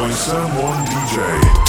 by Sam One DJ.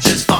just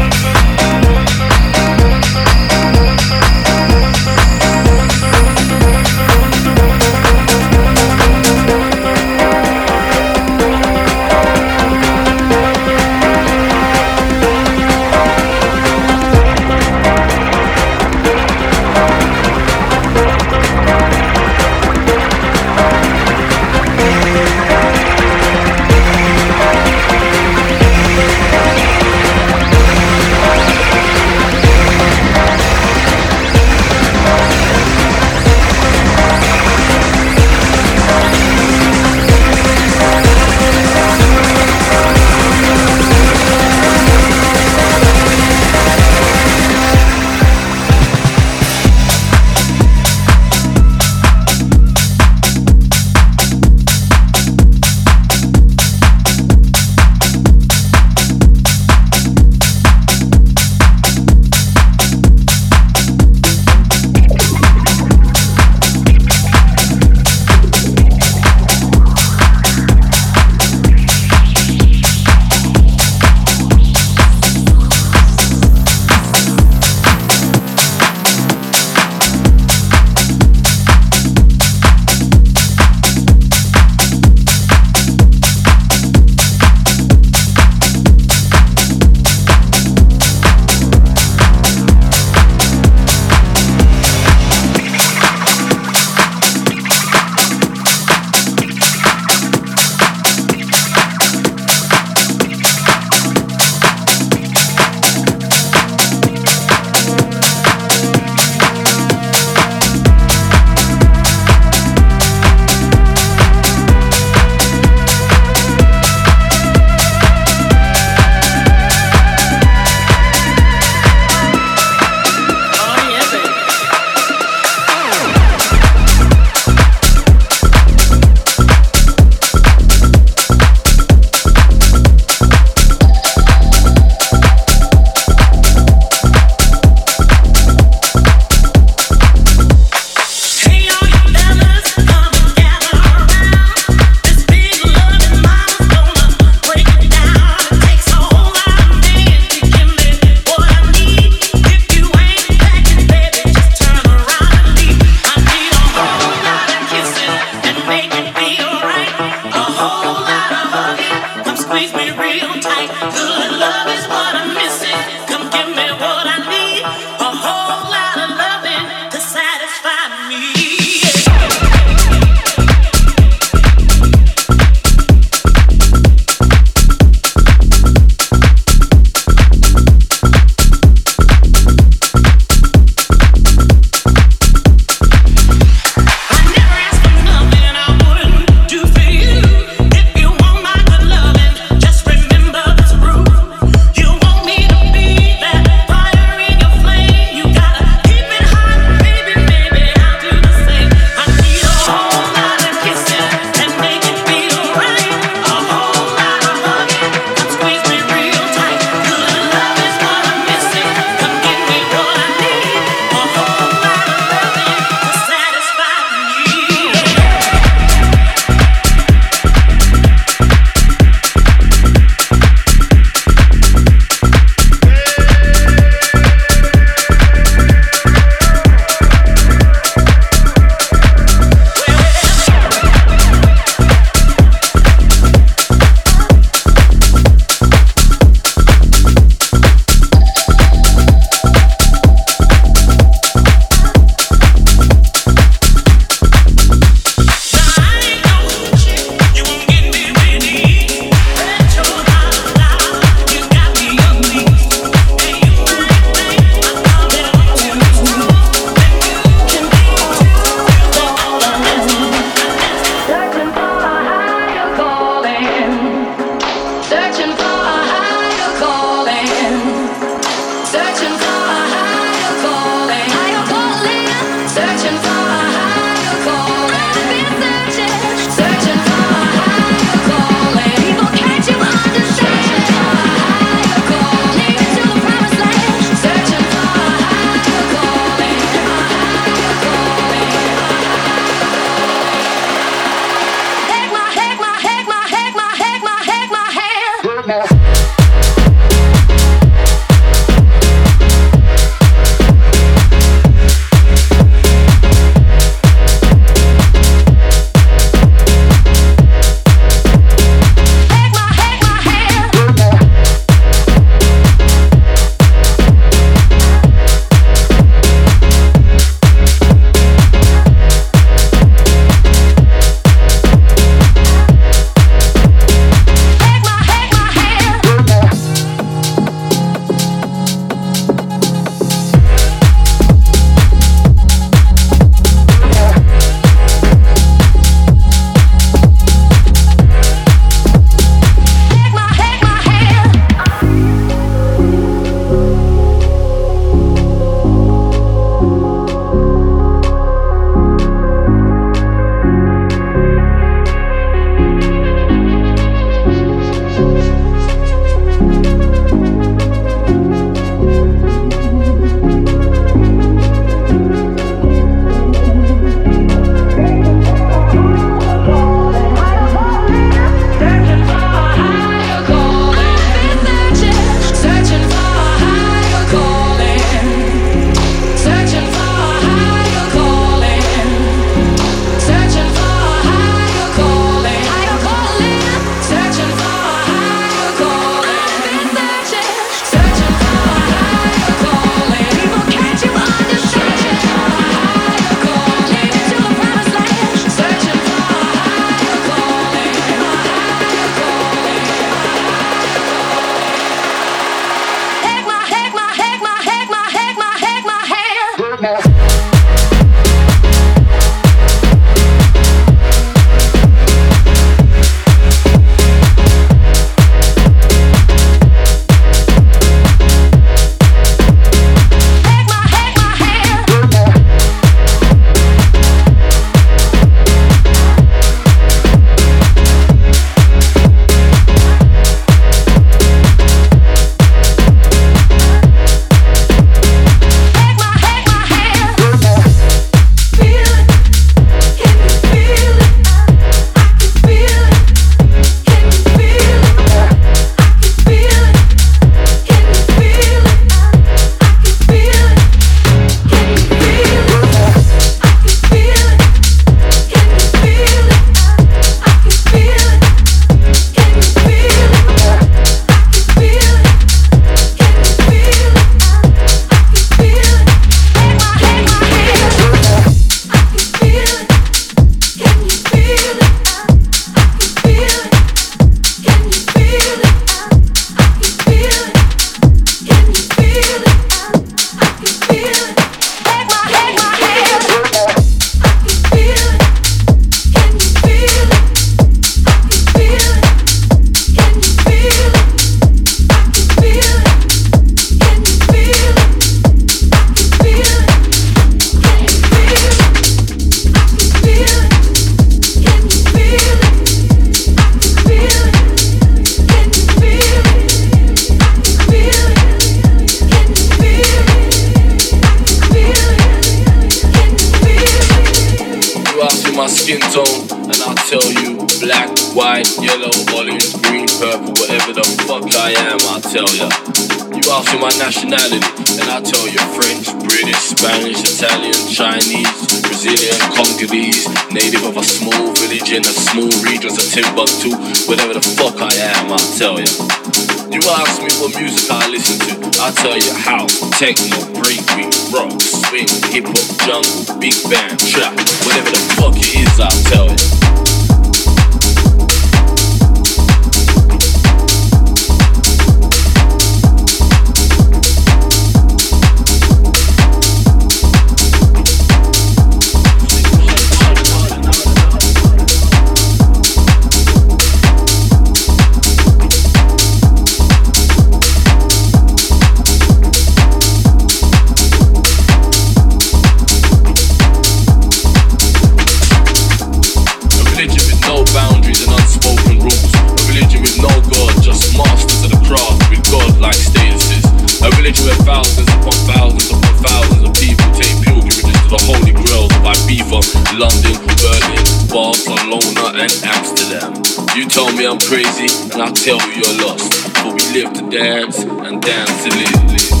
You told me I'm crazy, and I tell you you're lost. But we live to dance and dance to live. live.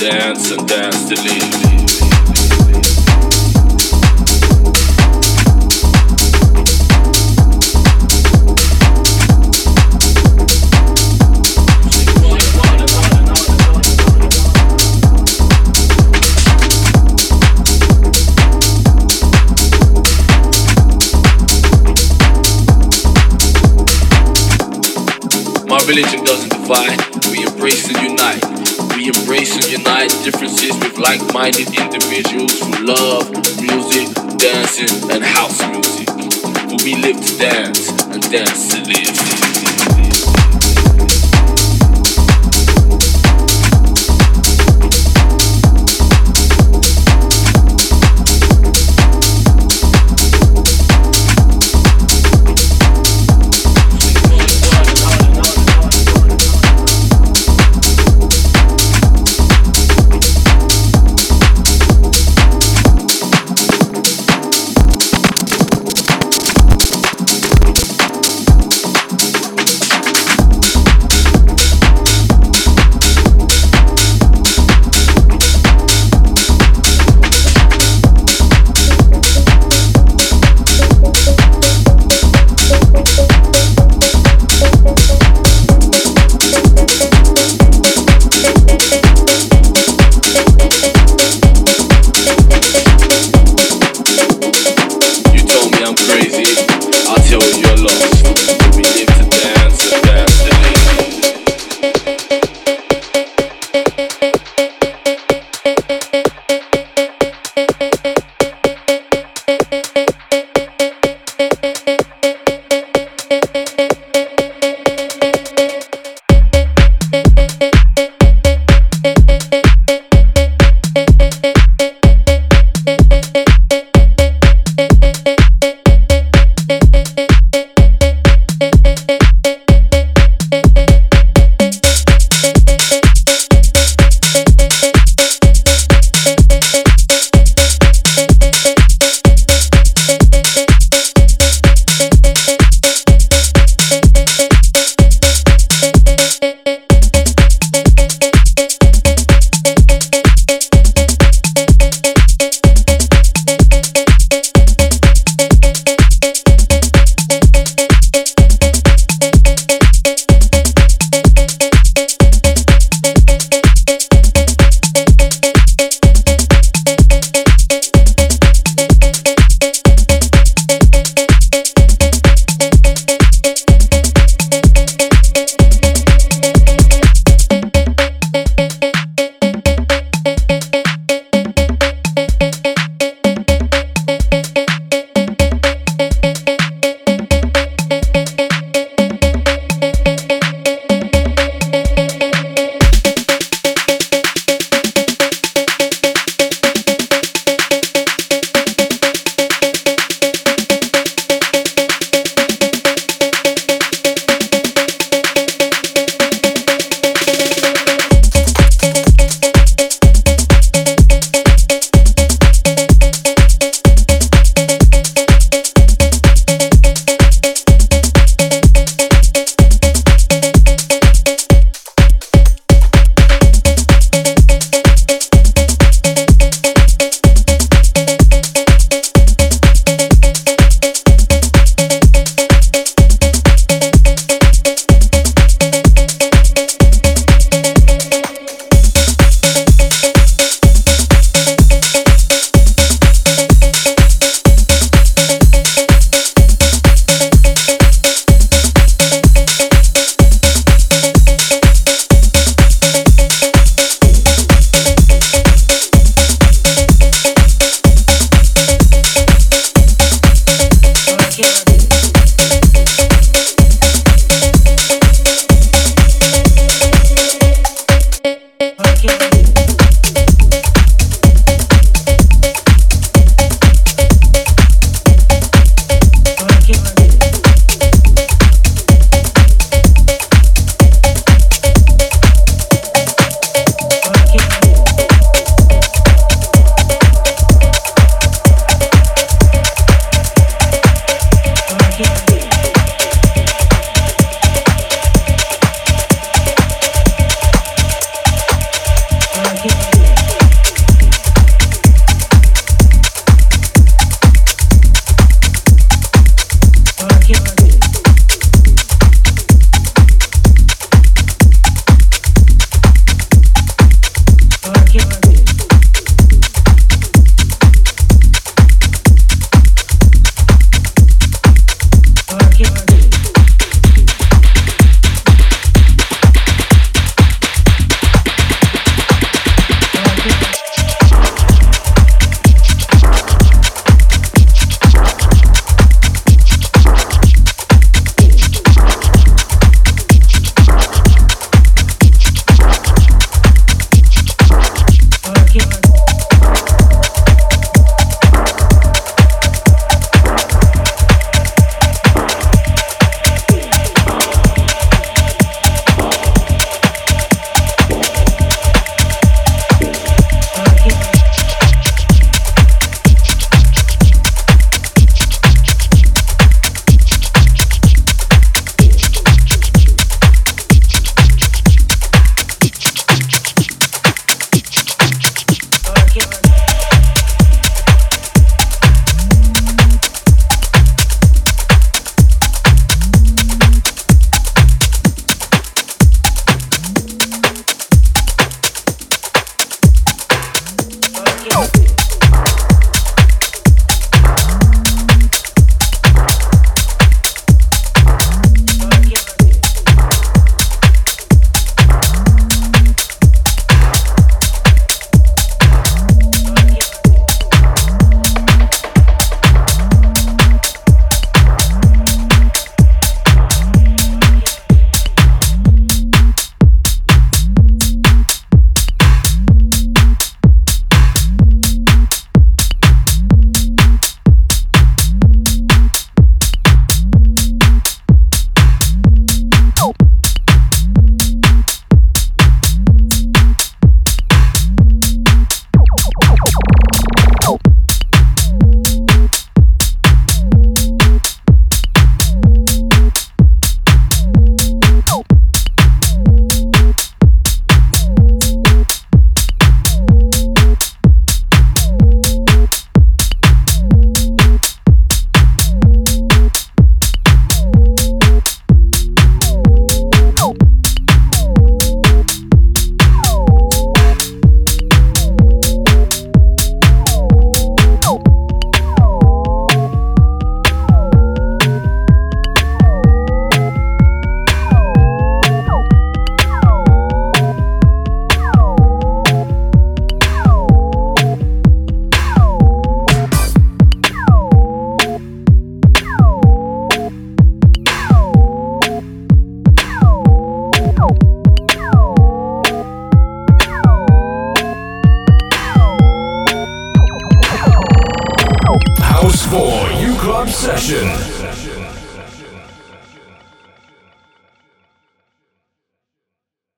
dance and dance till My religion doesn't divide, we embrace and unite. We embrace and unite differences with like minded individuals who love music, dancing, and house music. Who we live to dance and dance to live.